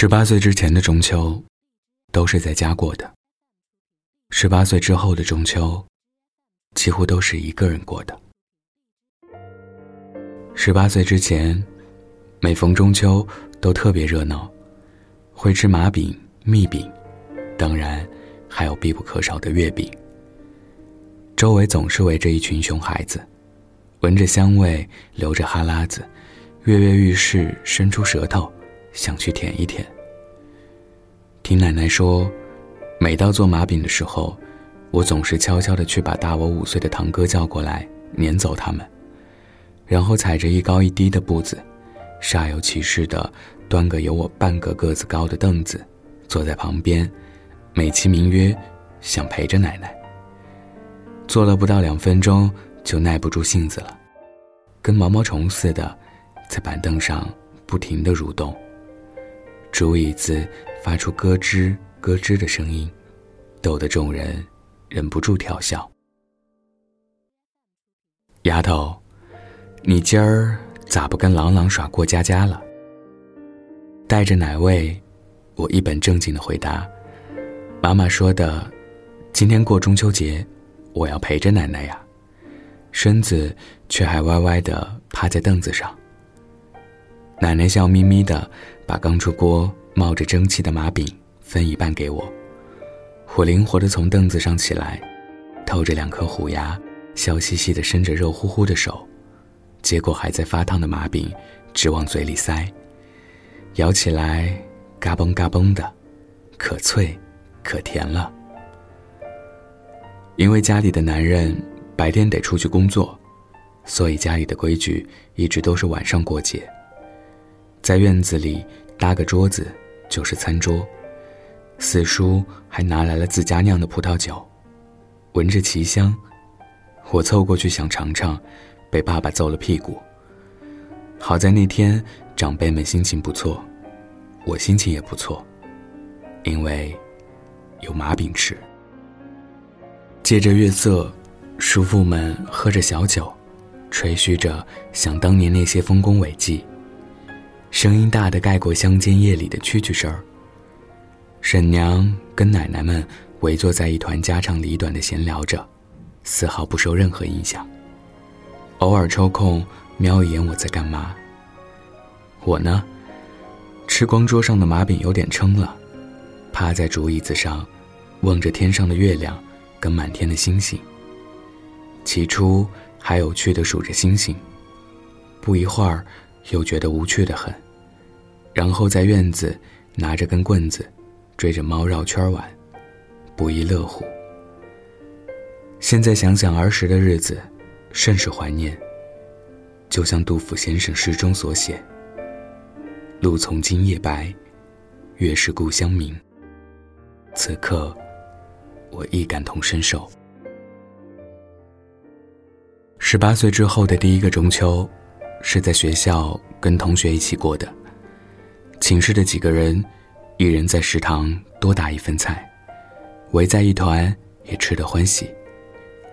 十八岁之前的中秋，都是在家过的；十八岁之后的中秋，几乎都是一个人过的。十八岁之前，每逢中秋都特别热闹，会吃麻饼、蜜饼，当然还有必不可少的月饼。周围总是围着一群熊孩子，闻着香味，流着哈喇子，跃跃欲试，伸出舌头。想去舔一舔。听奶奶说，每到做麻饼的时候，我总是悄悄的去把大我五岁的堂哥叫过来，撵走他们，然后踩着一高一低的步子，煞有其事的端个有我半个个子高的凳子，坐在旁边，美其名曰想陪着奶奶。坐了不到两分钟，就耐不住性子了，跟毛毛虫似的，在板凳上不停的蠕动。竹椅子发出咯吱咯吱的声音，逗得众人忍不住调笑。丫头，你今儿咋不跟朗朗耍过家家了？带着奶味，我一本正经的回答：“妈妈说的，今天过中秋节，我要陪着奶奶呀。”身子却还歪歪的趴在凳子上。奶奶笑眯眯的。把刚出锅、冒着蒸汽的麻饼分一半给我，我灵活地从凳子上起来，透着两颗虎牙，笑嘻嘻地伸着肉乎乎的手，接过还在发烫的麻饼，直往嘴里塞，咬起来嘎嘣嘎嘣的，可脆，可甜了。因为家里的男人白天得出去工作，所以家里的规矩一直都是晚上过节。在院子里搭个桌子，就是餐桌。四叔还拿来了自家酿的葡萄酒，闻着奇香，我凑过去想尝尝，被爸爸揍了屁股。好在那天长辈们心情不错，我心情也不错，因为有麻饼吃。借着月色，叔父们喝着小酒，吹嘘着想当年那些丰功伟绩。声音大的盖过乡间夜里的蛐蛐声儿。婶娘跟奶奶们围坐在一团家长里短的闲聊着，丝毫不受任何影响。偶尔抽空瞄一眼我在干嘛。我呢，吃光桌上的麻饼有点撑了，趴在竹椅子上，望着天上的月亮跟满天的星星。起初还有趣的数着星星，不一会儿。又觉得无趣的很，然后在院子拿着根棍子，追着猫绕圈玩，不亦乐乎。现在想想儿时的日子，甚是怀念。就像杜甫先生诗中所写：“路从今夜白，月是故乡明。”此刻，我亦感同身受。十八岁之后的第一个中秋。是在学校跟同学一起过的。寝室的几个人，一人在食堂多打一份菜，围在一团也吃得欢喜，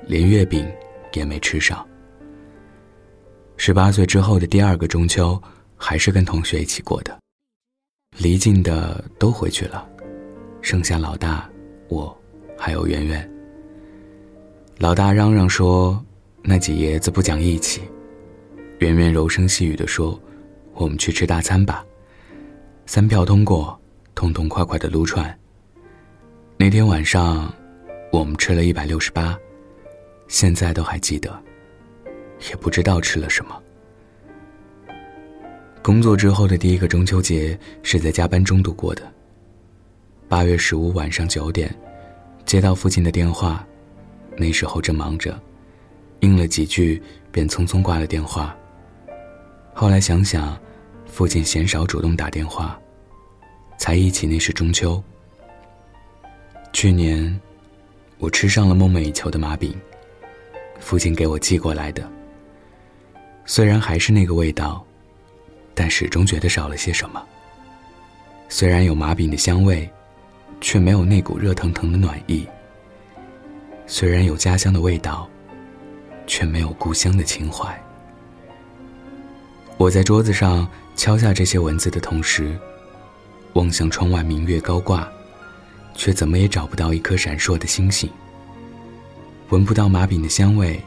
连月饼也没吃上。十八岁之后的第二个中秋，还是跟同学一起过的。离近的都回去了，剩下老大、我，还有圆圆。老大嚷嚷说，那几爷子不讲义气。圆圆柔声细语地说：“我们去吃大餐吧，三票通过，痛痛快快的撸串。那天晚上，我们吃了一百六十八，现在都还记得，也不知道吃了什么。工作之后的第一个中秋节是在加班中度过的。八月十五晚上九点，接到父亲的电话，那时候正忙着，应了几句，便匆匆挂了电话。”后来想想，父亲鲜少主动打电话，才忆起那是中秋。去年，我吃上了梦寐以求的麻饼，父亲给我寄过来的。虽然还是那个味道，但始终觉得少了些什么。虽然有麻饼的香味，却没有那股热腾腾的暖意。虽然有家乡的味道，却没有故乡的情怀。我在桌子上敲下这些文字的同时，望向窗外明月高挂，却怎么也找不到一颗闪烁的星星。闻不到麻饼的香味，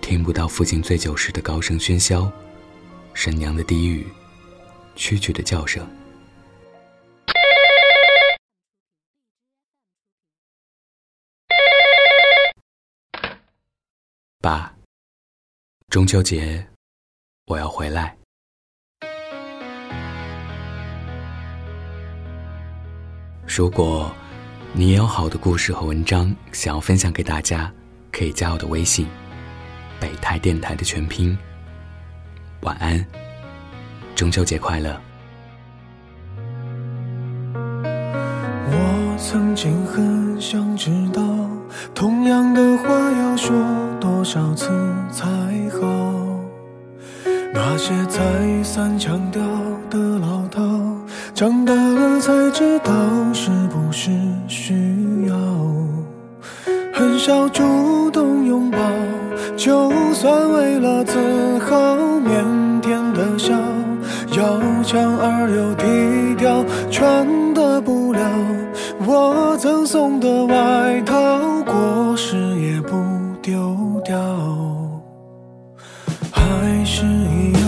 听不到父亲醉酒时的高声喧嚣，婶娘的低语，蛐蛐的叫声。爸，中秋节我要回来。如果你也有好的故事和文章想要分享给大家，可以加我的微信“北台电台”的全拼。晚安，中秋节快乐！我曾经很想知道，同样的话要说多少次才好？那些再三强调的老套。长大了才知道是不是需要，很少主动拥抱，就算为了自豪，腼腆的笑，要强而又低调，穿的不了我赠送的外套，过时也不丢掉，还是一样，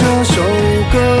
这首歌。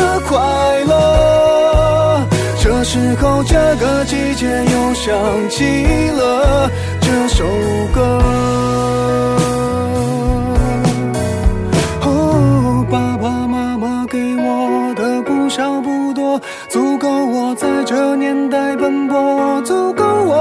这个季节又想起了这首歌。